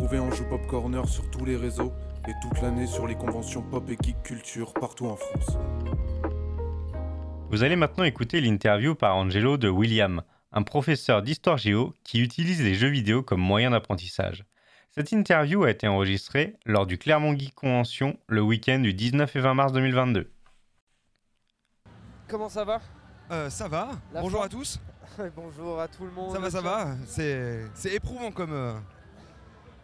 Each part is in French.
retrouver en Joue Pop Corner sur tous les réseaux et toute l'année sur les conventions pop et geek culture partout en France. Vous allez maintenant écouter l'interview par Angelo de William, un professeur d'histoire géo qui utilise les jeux vidéo comme moyen d'apprentissage. Cette interview a été enregistrée lors du Clermont Geek Convention le week-end du 19 et 20 mars 2022. Comment ça va? Euh, ça va. La Bonjour à tous. Bonjour à tout le monde. Ça va, ça va. C'est c'est éprouvant comme. euh,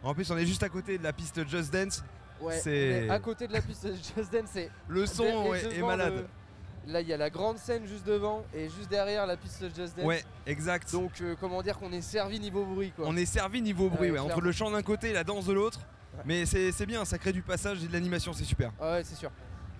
En plus, on est juste à côté de la piste Just Dance. Ouais, C'est- à côté de la piste Just Dance. c'est Le son ouais, est malade. le- Là, il y a la grande scène juste devant et juste derrière la piste Just Dance. Ouais, exact. Donc, euh, comment dire qu'on est servi niveau bruit quoi. on est servi niveau bruit, Ouais, entre le chant d'un côté et la danse de l'autre. Mais c'est bien, ça crée du passage et de l'animation, c'est super. Ah ouais, c'est sûr.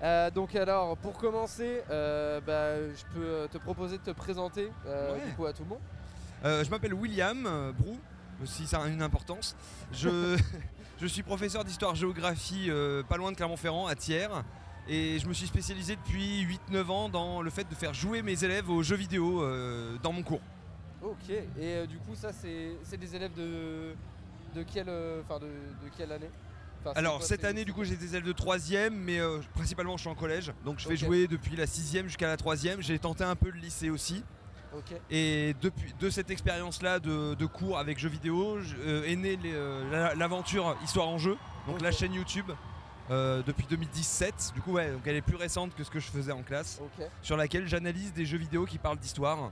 Euh, donc alors, pour commencer, euh, bah, je peux te proposer de te présenter euh, Ouais. du coup à tout le monde. Je m'appelle William Brou, si ça a une importance. Je, je suis professeur d'histoire-géographie euh, pas loin de Clermont-Ferrand, à Thiers. Et je me suis spécialisé depuis 8-9 ans dans le fait de faire jouer mes élèves aux jeux vidéo euh, dans mon cours. Ok. Et euh, du coup, ça, c'est des élèves de de quelle, de, de quelle année? Enfin, Alors cette année du coup j'ai des élèves de 3ème mais euh, principalement je suis en collège donc je fais Ok. jouer depuis la 6ème jusqu'à la 3ème j'ai tenté un peu le lycée aussi Et depuis de cette expérience là de, de cours avec jeux vidéo je- euh, est née euh, la- l'aventure Histoire en jeu donc la chaîne YouTube euh, depuis 2017 du coup ouais donc elle est plus récente que ce que je faisais en classe sur laquelle j'analyse des jeux vidéo qui parlent d'histoire.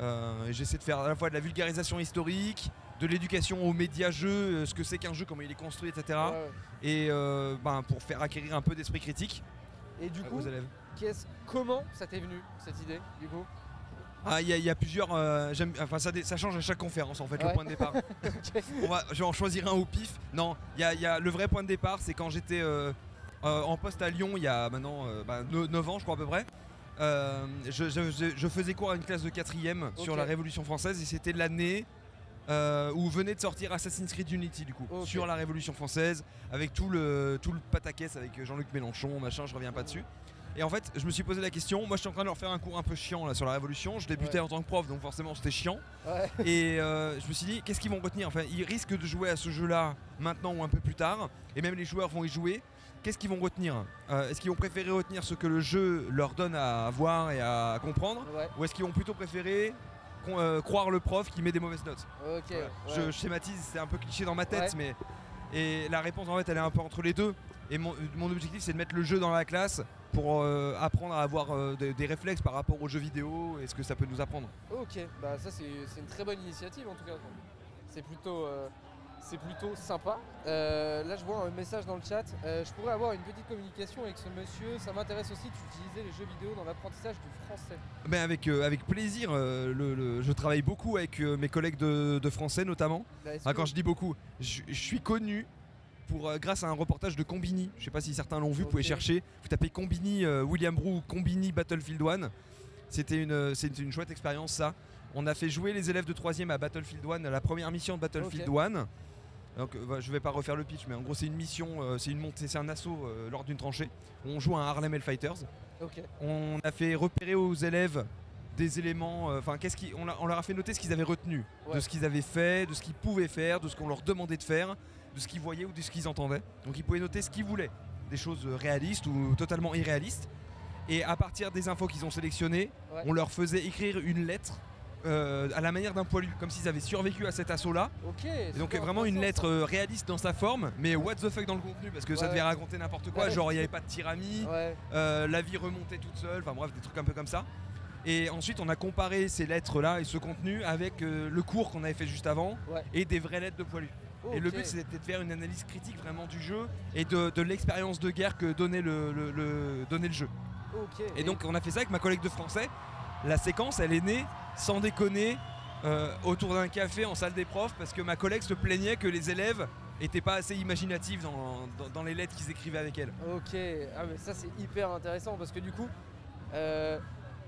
Euh, j'essaie de faire à la fois de la vulgarisation historique de l'éducation aux médias jeux, ce que c'est qu'un jeu, comment il est construit, etc. Ouais. Et ben, pour faire acquérir un peu d'esprit critique Et du coup, élèves. comment ça t'est venu cette idée du coup? Ah, il y, a- il y a plusieurs. euh, enfin, ça, change à chaque conférence en fait, Ouais. le point de départ. On va, je vais en choisir un au pif. Non, il y a, il y a- le vrai point de départ, c'est quand j'étais euh, euh, en poste à Lyon il y a maintenant 9 ans, je crois à peu près. Je, je- je- je faisais cours à une classe de 4ème sur Ok. la Révolution française et c'était l'année euh, où venait de sortir Assassin's Creed Unity du coup sur la Révolution française avec tout le tout le pataquès avec Jean-Luc Mélenchon machin je reviens pas dessus et en fait je me suis posé la question moi je suis en train de leur faire un cours un peu chiant là sur la Révolution je débutais Ouais. en tant que prof donc forcément c'était chiant Ouais. et euh, je me suis dit, qu'est-ce qu'ils vont retenir? Enfin, ils risquent de jouer à ce jeu-là maintenant ou un peu plus tard, et même les joueurs vont y jouer. Qu'est-ce qu'ils vont retenir? Euh, Est-ce qu'ils vont préférer retenir ce que le jeu leur donne à voir et à comprendre? Ouais. Ou est-ce qu'ils vont plutôt préférer euh, croire le prof qui met des mauvaises notes? Voilà. je, je schématise, c'est un peu cliché dans ma tête, mais. Et la réponse en fait, elle est un peu entre les deux. Et mon, mon objectif, c'est de mettre le jeu dans la classe pour euh, apprendre à avoir euh, des, des réflexes par rapport aux jeux vidéo et ce que ça peut nous apprendre. Ok. Bah ça c'est une très bonne initiative en tout cas. C'est plutôt euh, c'est plutôt sympa. Là je vois un message dans le chat. Je pourrais avoir une petite communication avec ce monsieur. Ça m'intéresse aussi d'utiliser les jeux vidéo dans l'apprentissage du français. Mais avec, euh, avec plaisir, le- le- je travaille beaucoup avec mes collègues de, de français notamment. Là, Ah, quand je dis beaucoup, je, je suis connu pour, euh, grâce à un reportage de Combini. Je sais pas si certains l'ont vu, vous pouvez chercher. Vous tapez Combini, euh, William Brou, Combini Battlefield 1. C'était une, euh, une chouette expérience ça. On a fait jouer les élèves de 3ème à Battlefield 1, à la première mission de Battlefield Ok. 1. Donc bah, je vais pas refaire le pitch, mais en gros c'est une mission, euh, c'est une montée, c'est un assaut euh, lors d'une tranchée. On joue à un Harlem Hellfighters. Ok. On a fait repérer aux élèves des éléments, euh, enfin qu'est-ce qui, on, leur a fait noter ce qu'ils avaient retenu, Ouais. de ce qu'ils avaient fait, de ce qu'ils pouvaient faire, de ce qu'on leur demandait de faire, de ce qu'ils voyaient ou de ce qu'ils entendaient. Donc ils pouvaient noter ce qu'ils voulaient, des choses euh, réalistes ou totalement irréalistes. Et à partir des infos qu'ils ont sélectionnées, Ouais. on leur faisait écrire une lettre euh, à la manière d'un poilu, comme s'ils avaient survécu à cet assaut-là. Donc vraiment une lettre euh, réaliste dans sa forme, mais what the fuck dans le contenu, parce que ça devait raconter n'importe quoi, Ouais. genre il n'y avait pas de. Ouais. euh, la vie remontait toute seule, enfin bref, des trucs un peu comme ça. Et ensuite, on a comparé ces lettres-là et ce contenu avec le cours qu'on avait fait juste avant et des vraies lettres de poilu. Et le but, c'était de faire une analyse critique vraiment du jeu et de, de l'expérience de guerre que donnait le, le- le- donnait le jeu. Et donc, on a fait ça avec ma collègue de français. La séquence, elle est née, sans déconner, euh, autour d'un café en salle des profs parce que ma collègue se plaignait que les élèves étaient pas assez imaginatifs dans, dans- dans les lettres qu'ils écrivaient avec elle. Ok, ah mais ça c'est hyper intéressant parce que du coup, euh,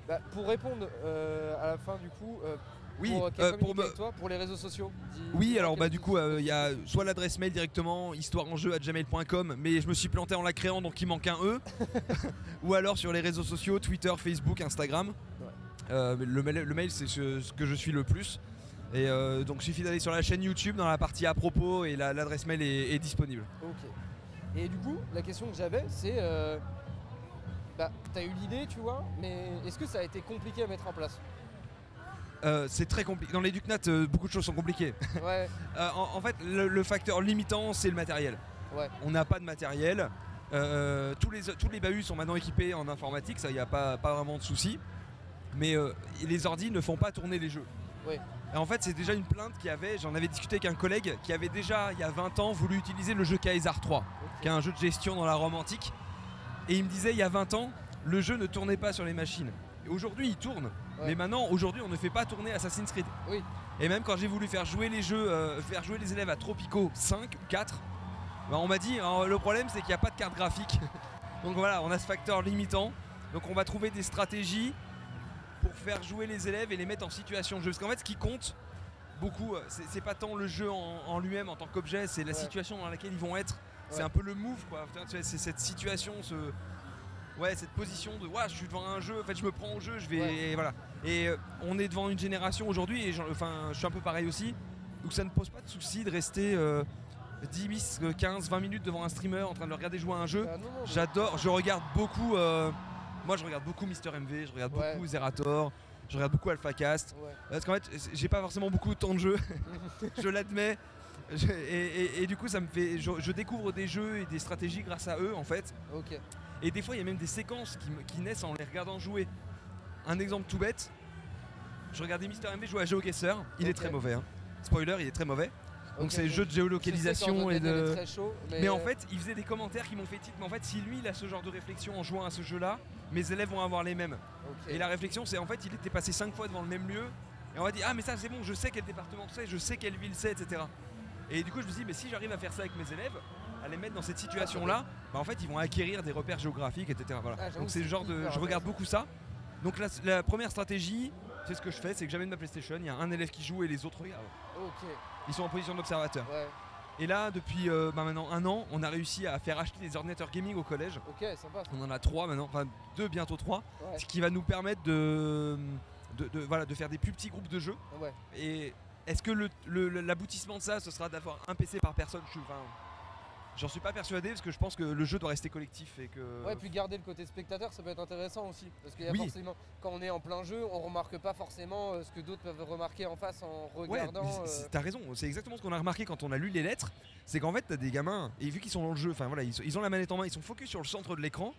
bah, pour répondre euh, à la fin du coup, Oui, pour, euh, communiquer pour me- avec toi, pour les réseaux sociaux. Oui, alors bah du coup, euh, il y a soit l'adresse mail directement, histoireenjeu@gmail.com, mais je me suis planté en la créant donc il manque un E, ou alors sur les réseaux sociaux, Twitter, Facebook, Instagram. Ouais. Euh, le, mail, le mail, c'est ce, ce que je suis le plus. Et euh, donc il suffit d'aller sur la chaîne YouTube dans la partie à propos et la- l'adresse mail est, est disponible. Ok. Et du coup, la question que j'avais, c'est. euh, bah, t'as eu l'idée, tu vois, mais est-ce que ça a été compliqué à mettre en place? Euh, c'est très compliqué. Dans l'Educnat, euh, beaucoup de choses sont compliquées. Ouais, Euh, en, en fait, le, le facteur limitant, c'est le matériel. ouais, On n'a pas de matériel. Euh, tous, les, tous les bahus sont maintenant équipés en informatique, ça, il n'y a pas, pas vraiment de souci. Mais les ordis ne font pas tourner les jeux. Ouais. Et en fait, c'est déjà une plainte qu'il y avait. J'en avais discuté avec un collègue qui avait déjà, il y a 20 ans, voulu utiliser le jeu Kaiser 3, ok. qui est un jeu de gestion dans la Rome antique. Et il me disait, il y a 20 ans, le jeu ne tournait pas sur les machines. Et aujourd'hui, il tourne. Ouais. Mais maintenant, aujourd'hui, on ne fait pas tourner Assassin's Creed. Oui. Et même quand j'ai voulu faire jouer les jeux, euh, faire jouer les élèves à Tropico 5 ou 4, bah, on m'a dit alors, le problème c'est qu'il n'y a pas de carte graphique. Donc voilà, on a ce facteur limitant. Donc on va trouver des stratégies pour faire jouer les élèves et les mettre en situation de jeu. Parce qu'en fait, ce qui compte beaucoup, euh, c'est pas tant le jeu en, en lui-même en tant qu'objet, c'est la Ouais. situation dans laquelle ils vont être. C'est un peu le move quoi. C'est cette situation, ce ouais, cette position de ouais, je suis devant un jeu. En fait, je me prends au jeu, je vais Ouais. et voilà. Et euh, on est devant une génération aujourd'hui et enfin, je suis un peu pareil aussi où ça ne pose pas de souci de rester euh, 10, 15, 20 minutes devant un streamer en train de le regarder jouer à un jeu. Ah, mais- J'adore, je regarde beaucoup. euh, moi, je regarde beaucoup Mister MV, je regarde Ouais. beaucoup Zerator, je regarde beaucoup AlphaCast. Ouais. Parce qu'en fait, j'ai pas forcément beaucoup de temps de jeu, je l'admets. Et, et- et du coup, ça me fait, je, je découvre des jeux et des stratégies grâce à eux, en fait. ok. Et des fois, il y a même des séquences qui, naissent en les regardant jouer. Un exemple tout bête. Je regardais Mister MV jouer à GeoGuessr. Il est très mauvais. hein. Spoiler, il est très mauvais. Donc Ok, c'est le jeu de géolocalisation et de. très chaud, mais, Mais en euh, fait, il faisait des commentaires qui m'ont fait titre. Mais en fait, si lui, il a ce genre de réflexion en jouant à ce jeu-là, mes élèves vont avoir les mêmes. Et la réflexion, c'est en fait, il était passé cinq fois devant le même lieu. Et on va dire, ah, mais ça, c'est bon, je sais quel département c'est, je sais quelle ville c'est, etc. Et du coup, je me suis dit, mais si j'arrive à faire ça avec mes élèves, à les mettre dans cette situation-là, bah, en fait, ils vont acquérir des repères géographiques, etc. Voilà. Ah, Donc, c'est le genre de. Je regarde beaucoup ça. Donc, la, la première stratégie, c'est ce que je fais, c'est que j'amène ma PlayStation, il y a un élève qui joue et les autres regardent. Ils sont en position d'observateur. ouais, Et là, depuis euh, bah, maintenant un an, on a réussi à faire acheter des ordinateurs gaming au collège. ok, sympa. On en a trois maintenant, enfin deux, bientôt trois. Ouais, Ce qui va nous permettre de, de, de- voilà, de faire des plus petits groupes de jeux. ouais. Et est-ce que le- le- l'aboutissement de ça, ce sera d'avoir un PC par personne? Je J'en suis pas persuadé parce que je pense que le jeu doit rester collectif et que. Ouais, puis garder le côté spectateur, ça peut être intéressant aussi. Parce qu'il y a Oui. forcément, quand on est en plein jeu, on remarque pas forcément euh, ce que d'autres peuvent remarquer en face en Ouais, regardant. c'est- euh, t'as raison, c'est exactement ce qu'on a remarqué quand on a lu les lettres. C'est qu'en fait, t'as des gamins, et vu qu'ils sont dans le jeu, enfin voilà, ils, sont- ils ont la manette en main, ils sont focus sur le centre de l'écran.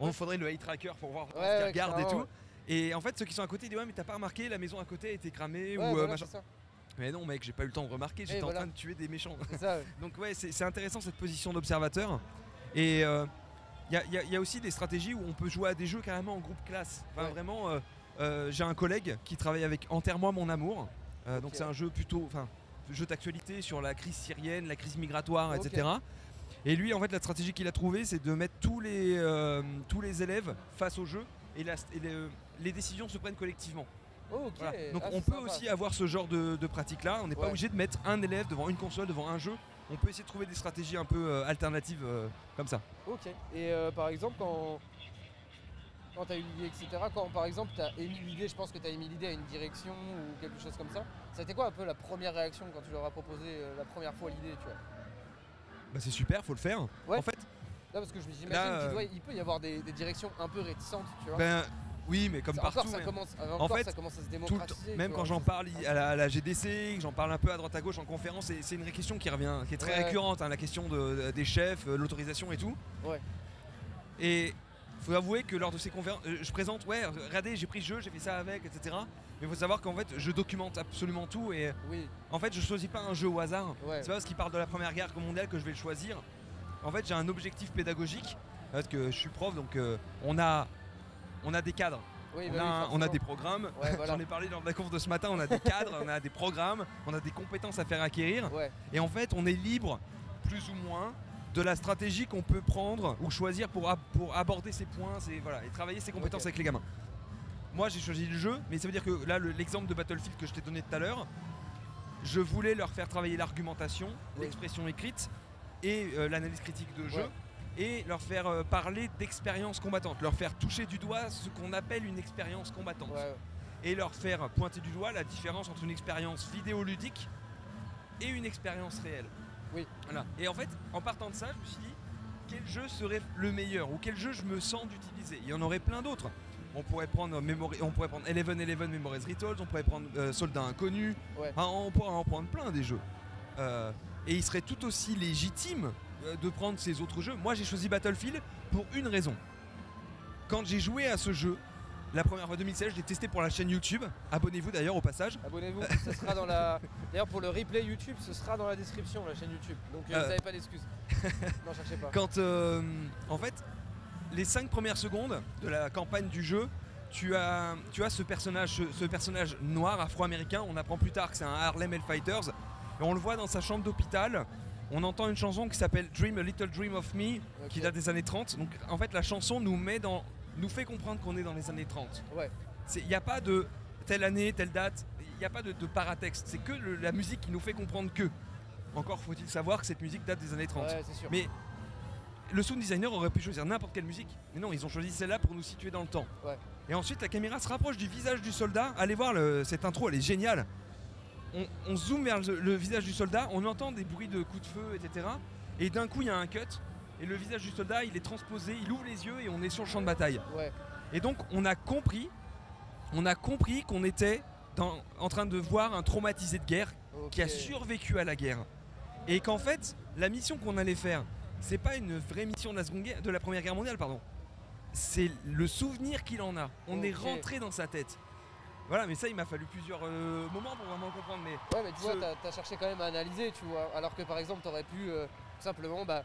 On faudrait le eye tracker pour voir Ouais, ce qu'ils ouais, regardent et tout. Et en fait, ceux qui sont à côté disent Ouais, mais t'as pas remarqué, la maison à côté a été cramée ouais, ou euh, machin. Mais non, mec, j'ai pas eu le temps de remarquer, j'étais en train de tuer des méchants. C'est ça, ouais. Donc, ouais, c'est intéressant cette position d'observateur. Et il y, a- y a- y a aussi des stratégies où on peut jouer à des jeux carrément en groupe classe. Enfin, Ouais. vraiment, euh, euh, j'ai un collègue qui travaille avec Enterre-moi mon amour. Euh, Donc, c'est un jeu plutôt. Enfin, jeu d'actualité sur la crise syrienne, la crise migratoire, etc. Et lui, en fait, la stratégie qu'il a trouvée, c'est de mettre tous les, euh, tous les élèves face au jeu et, la- et les, les décisions se prennent collectivement. Oh. Voilà. Donc Ah, on peut sympa. aussi avoir ce genre de, de pratique-là. On n'est pas obligé de mettre un élève devant une console, devant un jeu. On peut essayer de trouver des stratégies un peu euh, alternatives euh, comme ça. Ok. Et euh, par exemple, quand, quand tu as eu l'idée, etc., quand par exemple tu as émis l'idée, je pense que tu as émis l'idée à une direction ou quelque chose comme ça, c'était quoi un peu la première réaction quand tu leur as proposé la première fois l'idée, tu vois? Bah, c'est super, faut le faire. Ouais. En fait, Là, parce que je me j'imagine Là, qu'il il peut y avoir des, des directions un peu réticentes, tu vois. ben oui, mais comme Ça- partout. encore, ça commence, encore, fait, ça commence à se tout le même quand j'en parle à la, à la GDC, j'en parle un peu à droite à gauche en conférence, c'est- une question qui revient, qui est très Ouais. récurrente, hein, la question de- des chefs, euh, l'autorisation et tout. Ouais. Et faut avouer que lors de ces conférences, euh, je présente, ouais, regardez, j'ai pris ce jeu, j'ai fait ça avec, etc. Mais il faut savoir qu'en fait, je documente absolument tout et Oui, en fait, je choisis pas un jeu au hasard. ouais. C'est pas parce qu'il parle de la première guerre mondiale que je vais le choisir. En fait, j'ai un objectif pédagogique parce que je suis prof, donc euh, on a on a des cadres, Oui, on, bah a, oui, un- on a des programmes. Ouais, voilà. J'en ai parlé lors de la conf de ce matin. On a des cadres, on a des programmes, on a des compétences à faire acquérir. Ouais, Et en fait, on est libre, plus ou moins, de la stratégie qu'on peut prendre ou choisir pour, ab- pour aborder ces points voilà, et travailler ses compétences avec les gamins. Moi, j'ai choisi le jeu, mais ça veut dire que là, le- l'exemple de Battlefield que je t'ai donné tout à l'heure, je voulais leur faire travailler l'argumentation, Oui. l'expression écrite et euh, l'analyse critique de jeu. Et leur faire euh, parler d'expérience combattante, leur faire toucher du doigt ce qu'on appelle une expérience combattante. ouais. et leur faire pointer du doigt la différence entre une expérience vidéoludique et une expérience réelle. Oui. Voilà. Et en fait, en partant de ça, je me suis dit quel jeu serait le meilleur ou quel jeu je me sens d'utiliser? Il y en aurait plein d'autres. On pourrait prendre Memory, on pourrait prendre Eleven Eleven Memories Rituals, on pourrait prendre euh, Soldat Inconnu, Ouais. On pourrait en prendre plein des jeux. Euh, et il serait tout aussi légitime euh, de prendre ces autres jeux. Moi j'ai choisi Battlefield pour une raison. Quand j'ai joué à ce jeu, la première fois 2016, je l'ai testé pour la chaîne YouTube. Abonnez-vous d'ailleurs au passage. Abonnez-vous, ce sera dans la. D'ailleurs, pour le replay YouTube, ce sera dans la description, la chaîne YouTube. Donc, euh, Euh. vous n'avez pas d'excuses. non, cherchez pas. Quand euh, en fait les 5 premières secondes de la campagne du jeu, tu as, tu as ce personnage, ce, ce personnage noir afro-américain. On apprend plus tard que c'est un Harlem Hellfighters. Et on le voit dans sa chambre d'hôpital. On entend une chanson qui s'appelle Dream a Little Dream of Me, qui date des années 30. Donc en fait la chanson nous met dans, nous fait comprendre qu'on est dans les années 30. Ouais. Il n'y a pas de telle année, telle date, il n'y a pas de, de paratexte. C'est que le- la musique qui nous fait comprendre que. Encore faut-il savoir que cette musique date des années 30. Ouais, c'est sûr. Mais le sound designer aurait pu choisir n'importe quelle musique. Mais non, ils ont choisi celle-là pour nous situer dans le temps. Ouais. Et ensuite, la caméra se rapproche du visage du soldat. Allez voir le- cette intro, elle est géniale. On, on zoome vers le, le visage du soldat, on entend des bruits de coups de feu, etc. Et d'un coup, il y a un cut. Et le visage du soldat, il est transposé, il ouvre les yeux et on est sur le champ de bataille. Ouais, Et donc, on a compris, on a compris qu'on était dans- en train de voir un traumatisé de guerre qui a survécu à la guerre. Et qu'en fait, la mission qu'on allait faire, c'est pas une vraie mission de la, seconde guerre- de la Première Guerre mondiale, pardon. C'est le souvenir qu'il en a. On est rentré dans sa tête. Voilà, mais ça, il m'a fallu plusieurs euh, moments pour vraiment comprendre. Mais Ouais, mais tu vois, t'as as cherché quand même à analyser, tu vois. Alors que par exemple, t'aurais pu euh, tout simplement bah,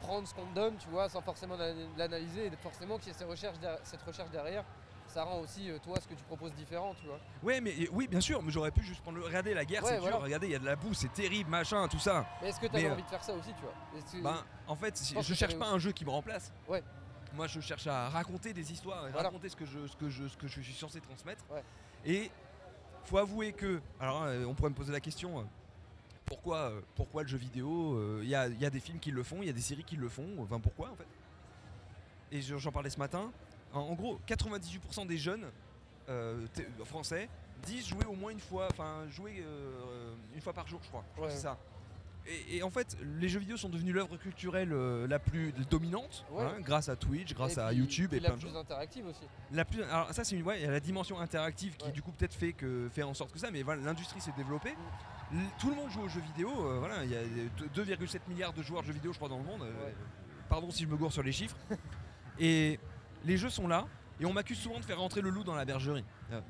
prendre ce qu'on te donne, tu vois, sans forcément l'an- l'analyser. Et forcément qu'il y ait ces recherches derrière- cette recherche derrière, ça rend aussi, euh, toi, ce que tu proposes différent, tu vois. ouais, mais et- oui, bien sûr, mais j'aurais pu juste prendre le. Regardez, la guerre, Ouais, c'est voilà. dur. Regardez, il y a de la boue, c'est terrible, machin, tout ça. Mais est-ce que t'avais euh, envie de faire ça aussi, tu vois? Que- Ben, en fait, je cherche pas un jeu qui me remplace. Ouais. Moi, je cherche à raconter des histoires, et Voilà. raconter ce que, je, ce, que je, ce que je suis censé transmettre. Ouais. Et faut avouer que, alors euh, on pourrait me poser la question, euh, pourquoi, euh, pourquoi le jeu vidéo Il y, a, y a des films qui le font, il y a des séries qui le font, enfin pourquoi en fait? Et je- j'en parlais ce matin. En, en gros, 98% des jeunes euh, français disent jouer au moins une fois, enfin jouer euh, une fois par jour, je crois. Je crois que Ouais. c'est ça. Et, et en fait, les jeux vidéo sont devenus l'œuvre culturelle euh, la plus dominante, Ouais. hein, grâce à Twitch, grâce et à puis- YouTube et la plein de plus choses. interactive aussi. La plus, alors ça c'est une, ouais, il y a la dimension interactive qui Ouais. du coup peut-être fait que fait en sorte que ça, mais voilà, l'industrie s'est développée. L- Tout le monde joue aux jeux vidéo, euh, voilà, il y a deux- 2,7 milliards de joueurs de jeux vidéo, je crois, dans le monde. euh. Pardon si je me gourre sur les chiffres. et les jeux sont là, et on m'accuse souvent de faire rentrer le loup dans la bergerie.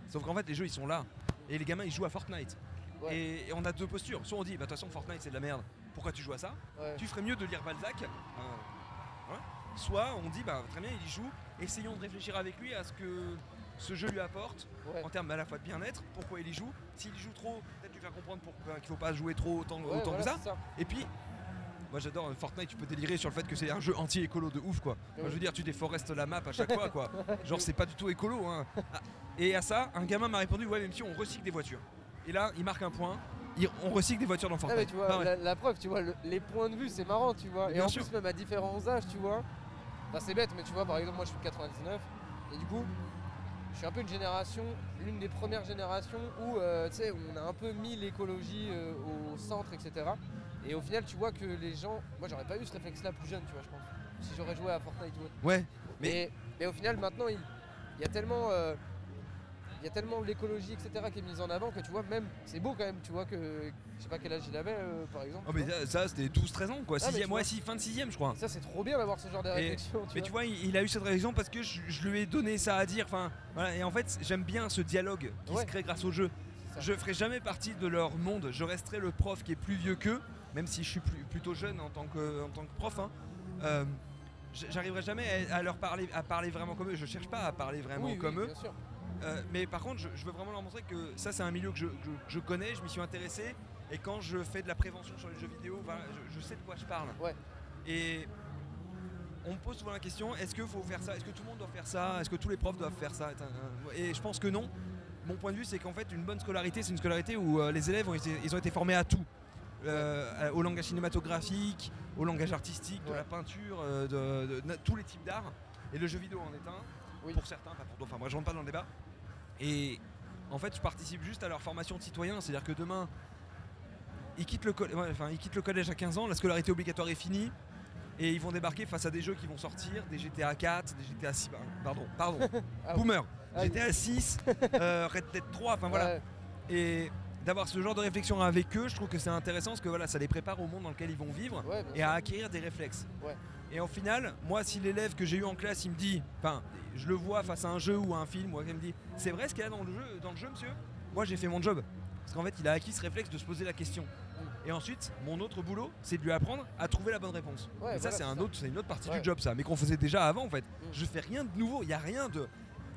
Sauf qu'en fait, les jeux ils sont là, et les gamins ils jouent à Fortnite. Ouais. Et, et on a deux postures. Soit on dit, bah de toute façon Fortnite c'est de la merde. Pourquoi tu joues à ça Ouais. tu ferais mieux de lire Balzac. euh. Soit on dit, bah très bien, il y joue, essayons de réfléchir avec lui à ce que ce jeu lui apporte Ouais. en termes à la fois de bien-être, pourquoi il y joue. S'il y joue trop, peut-être lui faire comprendre pourquoi qu'il faut pas jouer trop autant, Ouais, autant voilà, que ça. Et puis, moi j'adore euh, Fortnite, tu peux délirer sur le fait que c'est un jeu anti-écolo de ouf quoi. Moi, je veux dire, tu déforestes la map à chaque fois quoi. Genre c'est pas du tout écolo hein. Ah, Et à ça, un gamin m'a répondu, ouais, même si on recycle des voitures. Et là, il marque un point. il- on recycle des voitures dans Ah, Fortnite. mais tu vois, Bah ouais. la, la preuve, tu vois, le- les points de vue, c'est marrant, tu vois. Et Bien en sûr. plus, même à différents âges, tu vois. Enfin, c'est bête, mais tu vois, par exemple, moi je suis de 99. Et du coup, je suis un peu une génération, l'une des premières générations où, euh, tu sais, on a un peu mis l'écologie euh, au centre, etc. Et au final, tu vois que les gens. Moi, j'aurais pas eu ce réflexe-là plus jeune, tu vois, je pense. Si j'aurais joué à Fortnite ou autre. Ouais, mais Mais, mais au final, maintenant, il, il y a tellement. euh, il y a tellement l'écologie, etc., qui est mise en avant que tu vois, même, c'est beau quand même, tu vois que. Je sais pas quel âge il avait, euh, par exemple. Oh, mais ça, ça, c'était 12-13 ans quoi, Ah, sixième, ouais, si, fin de 6ème je crois. Ça, c'est trop bien d'avoir ce genre de réflexion, Mais vois. tu vois, il, il a eu cette réaction parce que je, je lui ai donné ça à dire. Enfin, voilà. Et en fait, j'aime bien ce dialogue qui Ouais. se crée grâce au jeu. Je ferai jamais partie de leur monde. Je resterai le prof qui est plus vieux qu'eux, même si je suis plus- plutôt jeune en tant que, en tant que prof. hein. Euh, J'arriverai jamais à, leur parler, à parler vraiment comme eux. Je cherche pas à parler vraiment Oui, oui, comme eux. Bien sûr. Euh, mais par contre, je, je veux vraiment leur montrer que ça, c'est un milieu que je, que je connais, je m'y suis intéressé. Et quand je fais de la prévention sur les jeux vidéo, je, je sais de quoi je parle. Ouais. Et on me pose souvent la question est-ce qu'il faut faire ça Est-ce que tout le monde doit faire ça Est-ce que tous les profs doivent faire ça Et je pense que non. Mon point de vue, c'est qu'en fait, une bonne scolarité, c'est une scolarité où euh, les élèves ont été, ils ont été formés à tout. Euh, au langage cinématographique, au langage artistique, de la peinture, de, tous les types d'art. Et le jeu vidéo en est un, Oui. pour certains, pas pour d'autres. Enfin, moi, je rentre pas dans le débat. Et En fait, je participe juste à leur formation de citoyen. C'est-à-dire que demain, ils quittent, le coll- ouais, enfin, ils quittent le collège à 15 ans, la scolarité obligatoire est finie. Et ils vont débarquer face à des jeux qui vont sortir, des GTA 4, des GTA 6, pardon, pardon, Ah. Boomer, Ah oui. GTA 6, euh, Red Dead 3, enfin voilà. Ouais, Et d'avoir ce genre de réflexion avec eux, je trouve que c'est intéressant parce que voilà, ça les prépare au monde dans lequel ils vont vivre ouais, et à acquérir des réflexes. Ouais. Et au final, moi, si l'élève que j'ai eu en classe, il me dit, enfin, je le vois face à un jeu ou à un film, ou il me dit, c'est vrai ce qu'il y a dans le jeu, dans le jeu, monsieur? Moi, j'ai fait mon job. Parce qu'en fait, il a acquis ce réflexe de se poser la question. Et ensuite, mon autre boulot, c'est de lui apprendre à trouver la bonne réponse. Ouais, et ça, voilà, c'est un ça. autre, c'est une autre partie Ouais. du job, ça, mais qu'on faisait déjà avant, en fait. Mm. Je fais rien de nouveau. Il y a rien de,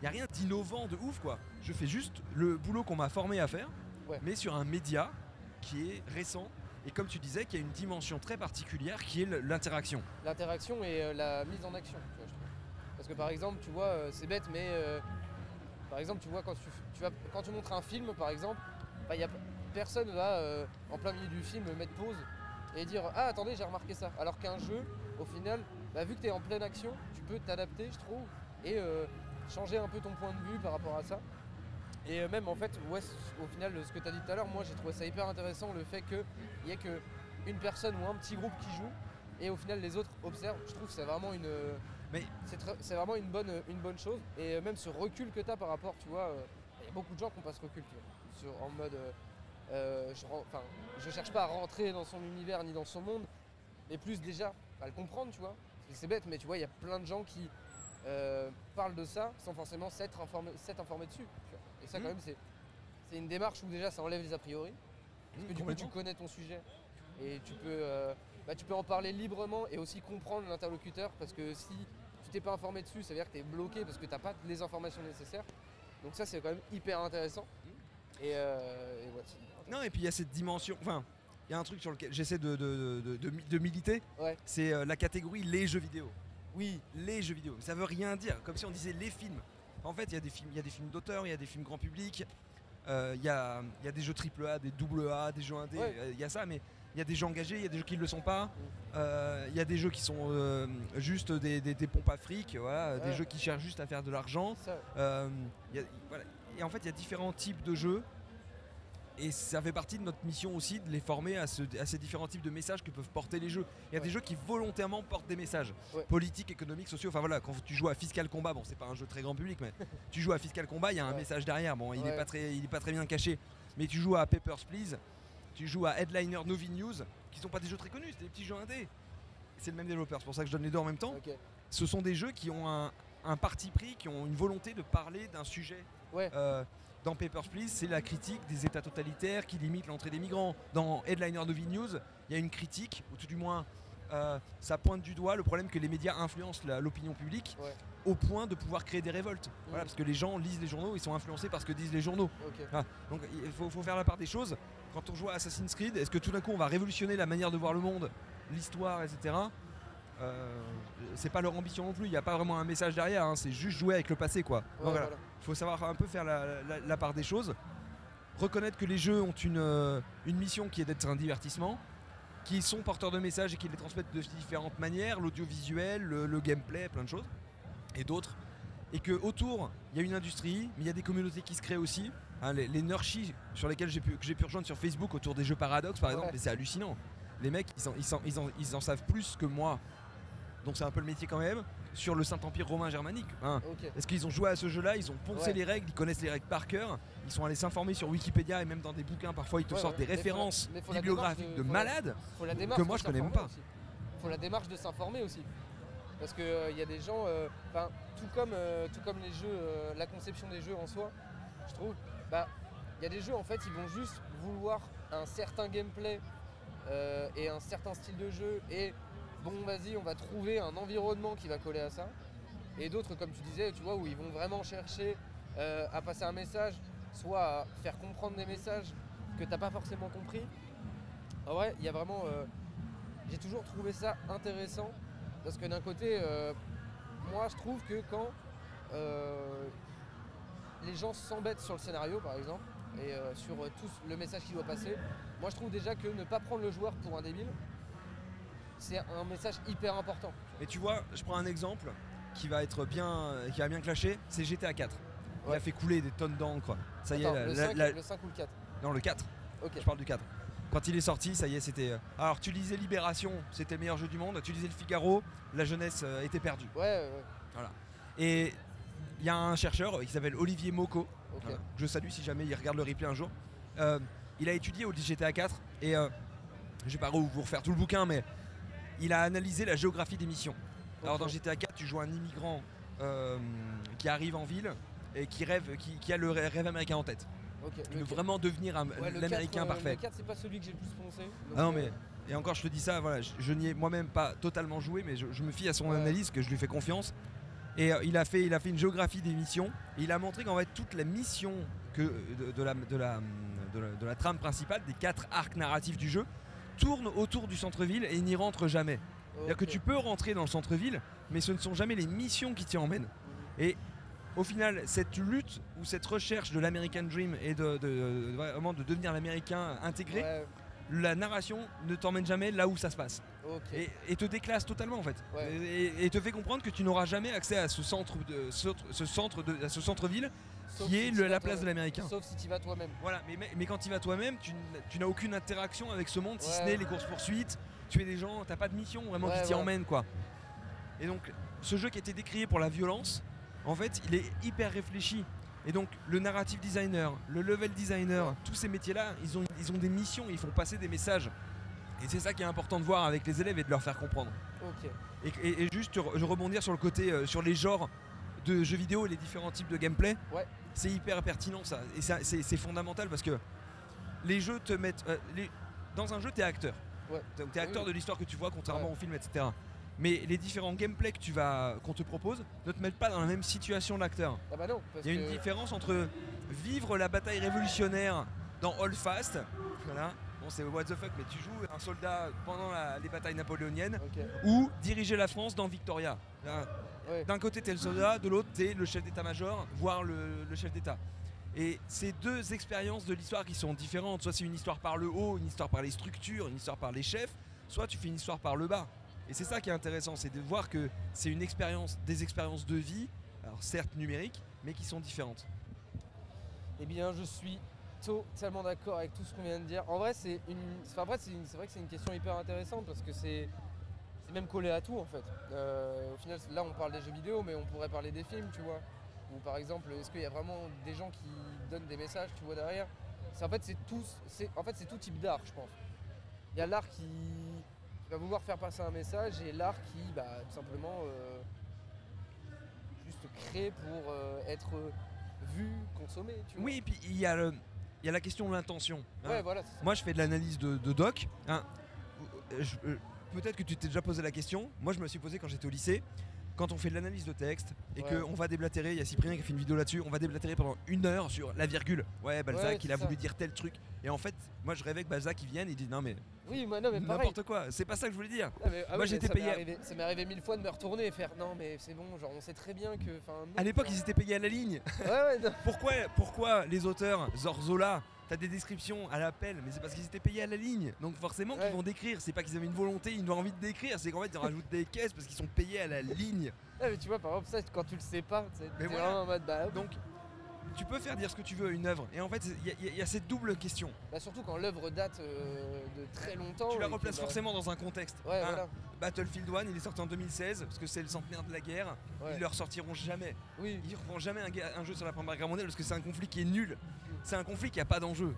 il y a rien d'innovant, de ouf, quoi. Je fais juste le boulot qu'on m'a formé à faire, Ouais. mais sur un média qui est récent. Et comme tu disais, qui a une dimension très particulière, qui est l'interaction. l'interaction et euh, la mise en action. tu vois, je trouve. Parce que par exemple, tu vois, euh, c'est bête, mais euh, par exemple, tu vois, quand tu, montres un film, par exemple, bah, y a, personne va en plein milieu du film mettre pause et dire Ah, attendez, j'ai remarqué ça. Alors qu'un jeu, au final, bah, vu que tu es en pleine action, tu peux t'adapter, je trouve, et changer un peu ton point de vue par rapport à ça. Et euh, même en fait, ouais, au final, ce que tu as dit tout à l'heure, moi j'ai trouvé ça hyper intéressant le fait qu'il n'y ait que une personne ou un petit groupe qui joue et au final les autres observent. Je trouve que c'est vraiment une. Mais- c'est vraiment une bonne, une bonne chose. Et euh, même ce recul que tu as par rapport, tu vois, euh, il y a beaucoup de gens qui n'ont pas ce recul, tu vois, sur- en mode. euh, euh, je, ren- enfin, je cherche pas à rentrer dans son univers ni dans son monde, mais plus déjà à le comprendre, tu vois. C'est- C'est bête, mais tu vois, il y a plein de gens qui euh, parlent de ça sans forcément s'être informé, s'être informé dessus. Et ça, quand même, c'est une démarche où déjà ça enlève les a priori. Parce que du coup, tu connais ton sujet et tu peux, euh, bah, tu peux en parler librement et aussi comprendre l'interlocuteur parce que si tu t'es pas informé dessus, ça veut dire que tu es bloqué parce que tu n'as pas les informations nécessaires. Donc ça, c'est quand même hyper intéressant. Et, euh, et ouais, intéressant. Non, et puis il y a cette dimension. Enfin, il y a un truc sur lequel j'essaie de, de, de- de- de militer. Ouais. C'est euh, la catégorie les jeux vidéo. Oui, Les jeux vidéo. Ça veut rien dire. Comme si on disait les films. En fait, il y a des films, il y a des films d'auteur, il y a des films grand public. euh, Il y, a, il y a des jeux AAA, des double A, des jeux indés. Ouais. euh, Il y a ça, mais il y a des jeux engagés, il y a des jeux qui ne le sont pas. Euh, Il y a des jeux qui sont euh, juste des, des- des pompes à fric, voilà, des jeux qui cherchent juste à faire de l'argent. Euh, voilà. Et en fait, il y a différents types de jeux. Et ça fait partie de notre mission aussi de les former à, ce- à ces différents types de messages que peuvent porter les jeux. Il y a Ouais. des jeux qui volontairement portent des messages Ouais. politiques, économiques, sociaux. Enfin voilà, quand tu joues à Fiscal Combat, bon, c'est pas un jeu très grand public, mais tu joues à Fiscal Combat, il y a un Ouais. message derrière. Bon, il est Ouais. pas très, il est pas très bien caché. Mais tu joues à Papers Please, tu joues à Headliner Novi News, qui sont pas des jeux très connus, c'est des petits jeux indés. C'est le même développeur, c'est pour ça que je donne les deux en même temps ce sont des jeux qui ont un, un parti pris, qui ont une volonté de parler d'un sujet. Ouais. Euh, dans Papers, Please, c'est la critique des États totalitaires qui limitent l'entrée des migrants. Dans Headliner Novi News, il y a une critique, ou tout du moins, euh, ça pointe du doigt le problème que les médias influencent l'opinion publique Ouais. au point de pouvoir créer des révoltes. Voilà, Mhm. parce que les gens lisent les journaux, ils sont influencés par ce que disent les journaux. Donc il faut, faut faire la part des choses. Quand on joue à Assassin's Creed, est-ce que tout d'un coup on va révolutionner la manière de voir le monde, l'histoire, etc. Euh, c'est pas leur ambition non plus, il n'y a pas vraiment un message derrière, hein, c'est juste jouer avec le passé quoi. Ouais, Donc voilà, voilà. il faut savoir un peu faire la, la- la part des choses, reconnaître que les jeux ont une, euh, une mission qui est d'être un divertissement, qui sont porteurs de messages et qui les transmettent de différentes manières, l'audiovisuel, le, le gameplay, plein de choses, et d'autres. Et que autour, il y a une industrie, mais il y a des communautés qui se créent aussi. Hein, les, les nurshis sur lesquels j'ai pu, que j'ai pu rejoindre sur Facebook autour des jeux Paradox par exemple, et c'est hallucinant. Les mecs, ils en, ils, en, ils en- ils en savent plus que moi, donc c'est un peu le métier quand même, sur le Saint-Empire romain germanique. hein. Ok. Est-ce qu'ils ont joué à ce jeu-là Ils ont poncé Ouais. les règles, ils connaissent les règles par cœur, ils sont allés s'informer sur Wikipédia et même dans des bouquins, parfois ils te Ouais, sortent ouais. des références faut bibliographiques de, malades. que moi, je connais même pas. aussi. faut la démarche de s'informer aussi. Parce qu'il y a des gens, euh, tout, comme, euh, tout comme les jeux, euh, la conception des jeux en soi, je trouve, bah, il y a des jeux en fait, ils vont juste vouloir un certain gameplay euh, et un certain style de jeu et bon, vas-y, on va trouver un environnement qui va coller à ça. Et d'autres, comme tu disais, tu vois, où ils vont vraiment chercher euh, à passer un message, soit à faire comprendre des messages que t'as pas forcément compris. En vrai, il y a vraiment. euh, j'ai toujours trouvé ça intéressant parce que d'un côté, euh, moi je trouve que quand les gens s'embêtent sur le scénario par exemple et sur tout le message qui doit passer, moi je trouve déjà que ne pas prendre le joueur pour un débile, c'est un message hyper important. Mais tu vois, je prends un exemple qui va être bien, qui va bien clasher, c'est GTA 4. Il Ouais. a fait couler des tonnes d'encre. Ça y est, le, la- 5, la- le 5 ou le 4 non, le 4. Ok. Je parle du 4. Quand il est sorti, ça y est, c'était. euh, Alors, tu lisais Libération, c'était le meilleur jeu du monde. Tu lisais Le Figaro, la jeunesse euh, était perdue. Ouais, ouais, ouais. Et il y a un chercheur qui s'appelle Olivier Moko, Ok. Voilà. Je salue si jamais il regarde le replay un jour. Euh, il a étudié au GTA 4 et euh, je vais pas vous refaire tout le bouquin, mais il a analysé la géographie des missions. Alors dans GTA 4, tu joues un immigrant euh, qui arrive en ville et qui rêve, qui, qui a le rê- rêve américain en tête. Il veut vraiment devenir ouais, l'américain 4, euh, parfait. Le 4, c'est pas celui que j'ai le plus Ah non euh, mais et encore je te dis ça, voilà, je, je n'y ai moi-même pas totalement joué, mais je, je me fie à son Ouais. analyse, que je lui fais confiance. Et euh, il, a fait, il a fait une géographie des missions, et il a montré qu'en fait toute la mission que, de, de la, de, la, de, la, de la trame principale, des quatre arcs narratifs du jeu, tourne autour du centre-ville et n'y rentre jamais. C'est-à-dire que tu peux rentrer dans le centre-ville, mais ce ne sont jamais les missions qui t'y emmènent. Et au final, cette lutte ou cette recherche de l'American Dream et de, de- de- vraiment de devenir l'Américain intégré, Ouais, la narration ne t'emmène jamais là où ça se passe et, et te déclasse totalement en fait. Ouais. et, et te fait comprendre que tu n'auras jamais accès à ce centre de ce, ce centre de à ce centre ville qui si est le- la place de l'américain. Sauf si tu vas toi-même. voilà mais, quand tu vas toi-même tu, n'as aucune interaction avec ce monde si ce Ouais. n'est les courses poursuites tu es des gens t'as pas de mission vraiment qui t'y emmène quoi. Et donc ce jeu qui a été décrié pour la violence en fait il est hyper réfléchi. Et donc le narrative designer, le level designer, tous ces métiers-là, ils ont, ils ont des missions, ils font passer des messages. Et c'est ça qui est important de voir avec les élèves et de leur faire comprendre. Et, et- et juste je rebondir sur le côté, euh, sur les genres de jeux vidéo et les différents types de gameplay. Ouais. C'est hyper pertinent ça. Et ça, c'est fondamental parce que les jeux te mettent. euh, les- dans un jeu, t'es acteur. Ouais. Donc t'es acteur Oui. de l'histoire que tu vois, contrairement Ouais. au film, etc. Mais les différents gameplays que tu vas, qu'on te propose ne te mettent pas dans la même situation d'acteur. Ah bah non. Il y a une que- différence entre vivre la bataille révolutionnaire dans Hold Fast, voilà, bon c'est what the fuck, mais tu joues un soldat pendant la- les batailles napoléoniennes, ou diriger la France dans Victoria. Hein, Ouais. D'un côté t'es le soldat, de l'autre t'es le chef d'état-major, voire le, le chef d'état. Et c'est deux expériences de l'histoire qui sont différentes. Soit c'est une histoire par le haut, une histoire par les structures, une histoire par les chefs, soit tu fais une histoire par le bas. Et c'est ça qui est intéressant, c'est de voir que c'est une expérience, des expériences de vie, alors certes numériques, mais qui sont différentes. Eh bien, je suis totalement d'accord avec tout ce qu'on vient de dire. En vrai, c'est une, après, c'est vrai que c'est une question hyper intéressante parce que c'est, même collé à tout en fait. Euh, au final, là, on parle des jeux vidéo, mais on pourrait parler des films, tu vois. Ou par exemple, est-ce qu'il y a vraiment des gens qui donnent des messages, tu vois derrière? En fait, c'est tous, c'est en fait, c'est tout type d'art, je pense. Il y a l'art qui, va vouloir faire passer un message et l'art qui, bah, tout simplement, euh, juste créé pour euh, être vu, consommé. Oui, et puis il y, a le- il y a la question de l'intention. hein. Ouais, voilà. Moi, je fais de l'analyse de, de doc. hein. Euh, euh, Peut-être que tu t'es déjà posé la question. Moi, je me suis posé quand j'étais au lycée. Quand on fait de l'analyse de texte et Ouais. qu'on va déblatérer, il y a Cyprien qui a fait une vidéo là-dessus, on va déblatérer pendant une heure sur la virgule. Ouais, Balzac, Ouais, il a ça. voulu dire tel truc. Et en fait, moi, je rêvais que Balzac il vienne et dit non, mais Oui, moi, non, mais n'importe quoi. C'est pas ça que je voulais dire. Ah, mais- ah Moi, oui, j'étais payé arrivé- Ça m'est arrivé mille fois de me retourner et faire non, mais c'est bon, genre on sait très bien que. non, À l'époque, ils étaient payés à la ligne. Ouais, ouais, non. Pourquoi, pourquoi les auteurs, Zorzola, t'as des descriptions à l'appel, mais c'est parce qu'ils étaient payés à la ligne. Donc forcément Ouais. qu'ils vont décrire. C'est pas qu'ils avaient une volonté, une envie de décrire, c'est qu'en fait ils rajoutent des caisses parce qu'ils sont payés à la ligne. Ah, mais tu vois, par exemple, ça, quand tu le sais pas, t'es voilà. vraiment en mode bah, Donc tu peux faire dire ce que tu veux à une œuvre. Et en fait, il y, a- y y cette double question. bah, surtout quand l'œuvre date euh, de très longtemps. Tu la replaces bah, forcément dans un contexte. Ouais, Hein, voilà. Battlefield 1, il est sorti en 2016 parce que c'est le centenaire de la guerre. Ouais. Ils le ressortiront jamais. Oui, Ils ne reprendront jamais un jeu sur la Première Guerre mondiale parce que c'est un conflit qui est nul. C'est un conflit qui a pas d'enjeu.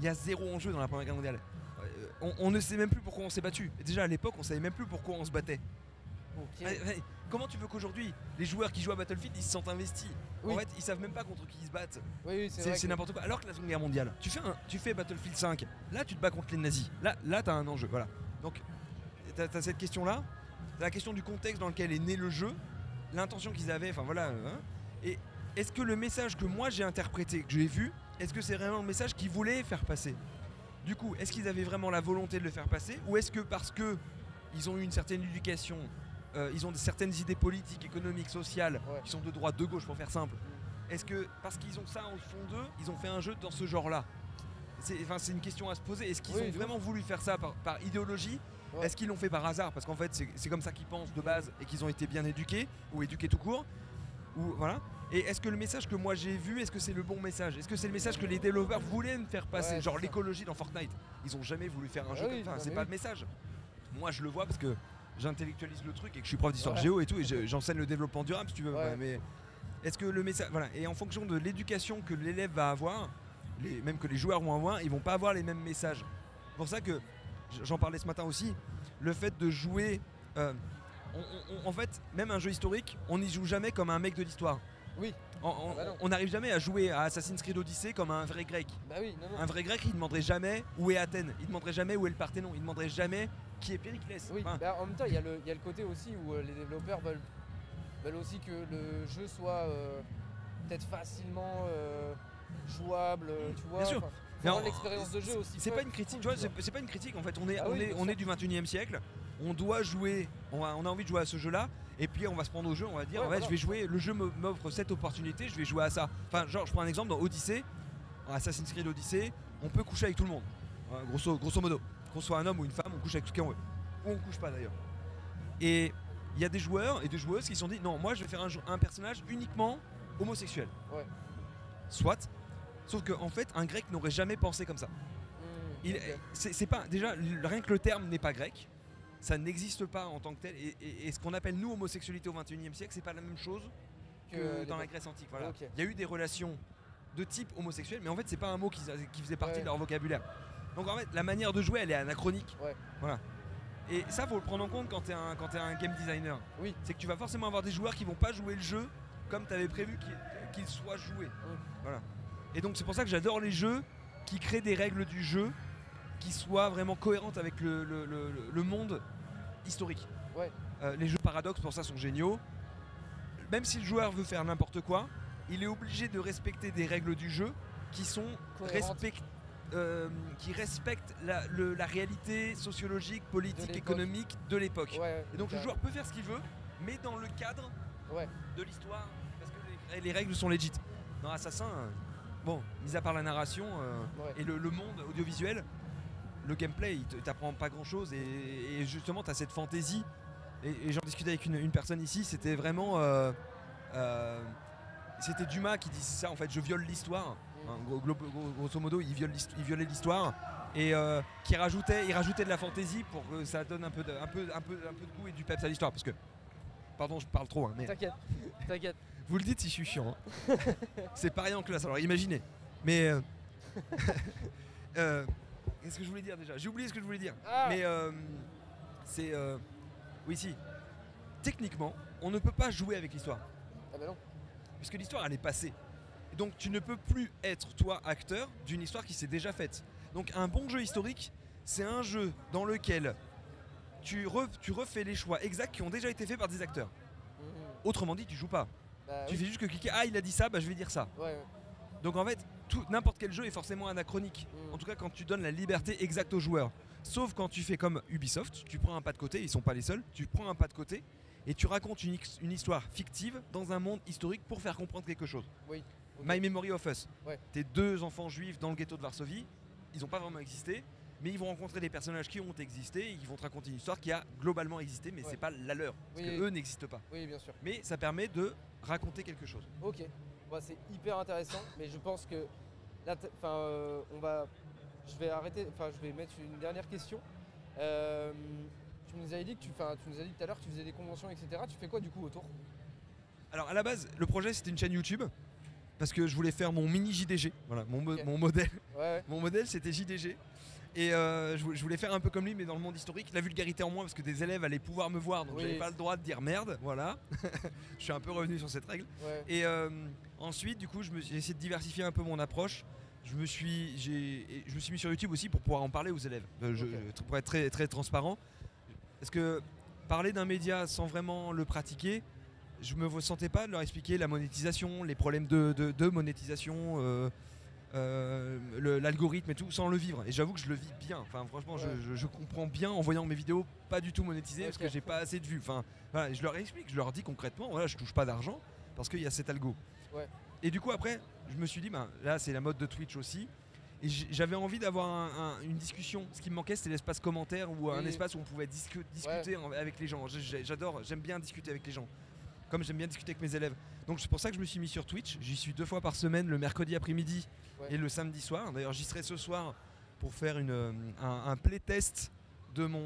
Il y a zéro enjeu dans la Première Guerre mondiale. Euh, on, on ne sait même plus pourquoi on s'est battu. Déjà à l'époque, on savait même plus pourquoi on se battait. Comment tu veux qu'aujourd'hui, les joueurs qui jouent à Battlefield, ils se sentent investis Oui. En fait, ils savent même pas contre qui ils se battent. Oui, oui, c'est que- n'importe quoi. Alors que la Seconde Guerre mondiale, tu fais, un, tu fais Battlefield 5, là tu te bats contre les nazis. Là, là tu as un enjeu. Voilà. Donc, tu as, cette question-là, t'as la question du contexte dans lequel est né le jeu, l'intention qu'ils avaient, enfin voilà. hein. et est-ce que le message que moi j'ai interprété, que j'ai vu, est-ce que c'est vraiment le message qu'ils voulaient faire passer? Du coup, est-ce qu'ils avaient vraiment la volonté de le faire passer? Ou est-ce que parce que ils ont eu une certaine éducation, euh, ils ont certaines idées politiques, économiques, sociales, Ouais. qui sont de droite, de gauche pour faire simple, est-ce que parce qu'ils ont ça au fond d'eux, ils ont fait un jeu dans ce genre-là? C'est, enfin, c'est une question à se poser. Est-ce qu'ils Oui, ont vraiment voulu faire ça par, par idéologie? Ouais. Est-ce qu'ils l'ont fait par hasard? Parce qu'en fait, c'est, c'est comme ça qu'ils pensent de base et qu'ils ont été bien éduqués ou éduqués tout court ou voilà. Et est-ce que le message que moi j'ai vu, est-ce que c'est le bon message? Est-ce que c'est le message que les développeurs voulaient me faire passer? Ouais, Genre l'écologie dans Fortnite, ils ont jamais voulu faire un Ah jeu oui, comme ça. C'est pas le message. Moi je le vois parce que j'intellectualise le truc et que je suis prof d'histoire géo et tout et je- j'enseigne le développement durable si tu veux. Mais est-ce que le message, voilà, et en fonction de l'éducation que l'élève va avoir, les- même que les joueurs vont avoir, ils vont pas avoir les mêmes messages. C'est pour ça que j'en parlais ce matin aussi, le fait de jouer. euh, on- on- on- en fait, même un jeu historique, on n'y joue jamais comme un mec de l'histoire. Oui. On- Ah bah on n'arrive jamais à jouer à Assassin's Creed Odyssey comme un vrai grec. Bah oui, non, non. Un vrai grec, il demanderait jamais où est Athènes, il demanderait jamais où est le Parthénon, il demanderait jamais qui est Périclès. Oui, Enfin, bah, en même temps, il y, a le- il y a le côté aussi où euh, les développeurs veulent, veulent aussi que le jeu soit euh, peut-être facilement euh, jouable, tu vois. Bien sûr. l'expérience de jeu aussi. C'est pas une critique, cool, tu vois, c'est pas une critique en fait. On est, Ah on oui, est, bien on sûr. est du 21 e siècle, on doit jouer, on a, on a envie de jouer à ce jeu-là, et puis on va se prendre au jeu, on va dire, Ouais, voilà. je vais jouer, le jeu m'offre cette opportunité, je vais jouer à ça. Enfin, genre, je prends un exemple dans Odyssey, Assassin's Creed Odyssey, on peut coucher avec tout le monde, Ouais, grosso, grosso modo. Qu'on soit un homme ou une femme, on couche avec qui on veut. Ou on couche pas d'ailleurs. Et il y a des joueurs et des joueuses qui se sont dit, non, moi je vais faire un, personnage uniquement homosexuel. Ouais. Soit. Sauf qu'en en fait, un grec n'aurait jamais pensé comme ça. Mmh, c'est pas déjà rien que le terme n'est pas grec, ça n'existe pas en tant que tel. Et, et- et ce qu'on appelle nous homosexualité au 21e siècle, c'est pas la même chose que dans la. Grèce antique. Voilà. Il y a eu des relations de type homosexuel, mais en fait c'est pas un mot qui, qui faisait partie Ouais. de leur vocabulaire. Donc en fait la manière de jouer elle est anachronique. Ouais. Voilà. Et ça faut le prendre en compte quand t'es un quand t'es un game designer. Oui. C'est que tu vas forcément avoir des joueurs qui vont pas jouer le jeu comme tu avais prévu qu'il qu'il soit joué. Voilà. Et donc c'est pour ça que j'adore les jeux qui créent des règles du jeu qui soient vraiment cohérentes avec le, le- le- le monde historique. Ouais. Euh, les jeux paradoxes pour ça sont géniaux. Même si le joueur veut faire n'importe quoi, il est obligé de respecter des règles du jeu qui sont respect- euh, qui respectent la, réalité sociologique, politique, économique de l'époque. Ouais, ouais, Et donc le joueur peut faire ce qu'il veut, mais dans le cadre de l'histoire, parce que les, les règles sont legit. Dans Assassin, euh, bon, mis à part la narration euh, Ouais. et le, le monde audiovisuel, le gameplay, il t'apprend pas grand chose et, et justement tu as cette fantaisie. Et, et j'en discutais avec une, une personne ici, c'était vraiment. euh, euh, c'était Dumas qui disait ça en fait, je viole l'histoire. Hein, gros- glo- gros- grosso modo, il, viole il violait l'histoire et euh, qui rajoutait, il rajoutait de la fantaisie pour que ça donne un peu de, un peu, un peu, un peu de goût et du peps à l'histoire. Parce que, pardon, je parle trop, hein, mais T'inquiète, t'inquiète. vous le dites si je suis chiant. hein. C'est pareil en classe, alors imaginez. Mais. euh, Qu'est-ce que je voulais dire déjà J'ai oublié ce que je voulais dire. Ah Mais euh, c'est. euh, oui, si. Techniquement, on ne peut pas jouer avec l'histoire. Ah bah non. Puisque l'histoire, elle est passée. Donc tu ne peux plus être, toi, acteur d'une histoire qui s'est déjà faite. Donc un bon jeu historique, c'est un jeu dans lequel tu, re- tu refais les choix exacts qui ont déjà été faits par des acteurs. Mmh. Autrement dit, tu joues pas. Bah Tu oui. fais juste que cliquer, ah il a dit ça, bah je vais dire ça. Ouais, ouais. Donc en fait, n'importe quel jeu est forcément anachronique. Mm. En tout cas, quand tu donnes la liberté exacte aux joueurs. Sauf quand tu fais comme Ubisoft, tu prends un pas de côté, ils sont pas les seuls, tu prends un pas de côté et tu racontes une, histoire fictive dans un monde historique pour faire comprendre quelque chose. Oui. My Memory of Us. Ouais. Tes deux enfants juifs dans le ghetto de Varsovie, ils n'ont pas vraiment existé, mais ils vont rencontrer des personnages qui ont existé, ils vont te raconter une histoire qui a globalement existé, mais Ouais. c'est pas la leur, parce Oui, que oui. eux n'existent pas. Oui, bien sûr. Mais ça permet de raconter quelque chose. Ok, Bah, c'est hyper intéressant, mais je pense que là, t- enfin, euh, on va, je vais arrêter, enfin, je vais mettre une dernière question. Euh, tu nous avais dit que tu, enfin, tu nous as dit tout à l'heure que tu faisais des conventions, etc. Tu fais quoi du coup autour? Alors à la base, le projet c'était une chaîne YouTube parce que je voulais faire mon mini JDG. Voilà, mon, mo- Ok. mon modèle. Ouais, ouais. Mon modèle c'était JDG. Et euh, je, vou- je voulais faire un peu comme lui, mais dans le monde historique, la vulgarité en moins, parce que des élèves allaient pouvoir me voir, donc Oui. j'avais pas le droit de dire merde, voilà. je suis un peu revenu sur cette règle. ouais. Et euh, ensuite, du coup, j'ai essayé de diversifier un peu mon approche. Je me suis, je me suis mis sur YouTube aussi pour pouvoir en parler aux élèves, Euh, je- pour être très, très transparent. Parce que parler d'un média sans vraiment le pratiquer, je me sentais pas de leur expliquer la monétisation, les problèmes de, de- de monétisation, euh, l'algorithme et tout, sans le vivre. Et j'avoue que je le vis bien. Enfin, franchement, je- Ouais. je, je comprends bien en voyant mes vidéos pas du tout monétisées parce que j'ai pas assez de vues. Enfin, voilà, je leur explique, je leur dis concrètement, voilà, je touche pas d'argent parce qu'il y a cet algo. Ouais. Et du coup, après, je me suis dit, ben, là, c'est la mode de Twitch aussi. Et j'avais envie d'avoir un- un- une discussion. Ce qui me manquait, c'était l'espace commentaire ou un espace où on pouvait discu- discuter avec les gens. J'adore, j'aime bien discuter avec les gens. Comme j'aime bien discuter avec mes élèves. Donc c'est pour ça que je me suis mis sur Twitch. J'y suis deux fois par semaine, le mercredi après-midi Ouais. et le samedi soir. D'ailleurs, j'y serai ce soir pour faire une, euh, un, un playtest de, mon,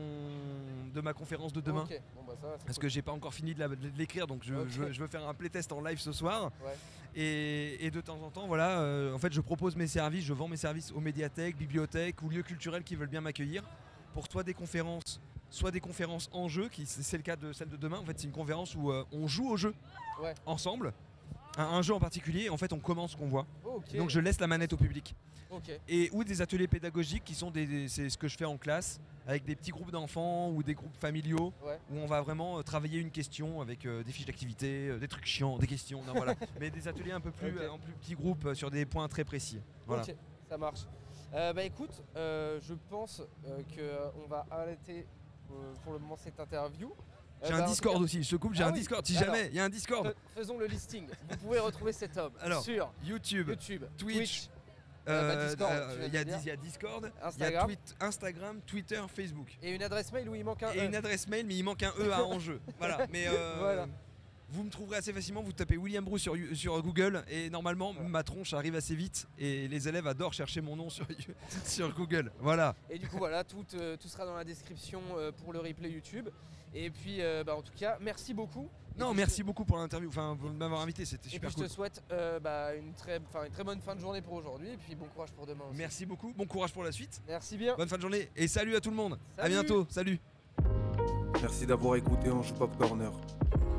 de ma conférence de demain. Bon bah ça va. c'est Parce cool. que j'ai pas encore fini de l'écrire, donc je, je veux- je veux faire un playtest en live ce soir. Ouais. Et, et de temps en temps, voilà, euh, en fait, je propose mes services, je vends mes services aux médiathèques, bibliothèques ou lieux culturels qui veulent bien m'accueillir pour soit des conférences, soit des conférences en jeu, qui c'est le cas de celle de demain. En fait, c'est une conférence où euh, on joue au jeu Ouais. ensemble, un, un jeu en particulier. En fait, on commence ce qu'on voit. Ok. Donc, je laisse la manette au public. Et ou des ateliers pédagogiques qui sont des, des- c'est ce que je fais en classe avec des petits groupes d'enfants ou des groupes familiaux Ouais. où on va vraiment euh, travailler une question avec euh, des fiches d'activité, des trucs chiants, des questions, non, voilà. mais des ateliers un peu plus, en plus petits groupes sur des points très précis. Voilà. Ça marche. Bah écoute, je pense qu'on va arrêter pour le moment cette interview. Euh, J'ai bah, un en tout Discord aussi, je te coupe, j'ai Ah un. Discord. Si jamais, il y a un Discord. Faisons le listing. Vous pouvez retrouver cet homme sur YouTube, YouTube, Twitch, euh, bah, Discord, euh, il y, a Discord, Instagram Twitter, Facebook. et une adresse mail où il manque un Et E. une adresse mail, mais il manque un E à enjeu. Voilà, mais euh, Voilà. Vous me trouverez assez facilement. Vous tapez William Bruce sur, Google et normalement Voilà. ma tronche arrive assez vite et les élèves adorent chercher mon nom sur, sur Google. Voilà. Et du coup voilà, tout, euh, tout sera dans la description euh, pour le replay YouTube. Et puis euh, bah, en tout cas, merci beaucoup. Non, puis, merci beaucoup pour l'interview, enfin de m'avoir invité, c'était Et puis super je te souhaite euh, bah, une, très, enfin, une très bonne fin de journée pour aujourd'hui et puis bon courage pour demain aussi. Merci beaucoup, bon courage pour la suite, Merci bien. bonne fin de journée et salut à tout le monde. À Salut. bientôt, salut. Merci d'avoir écouté Ange Pop Corner.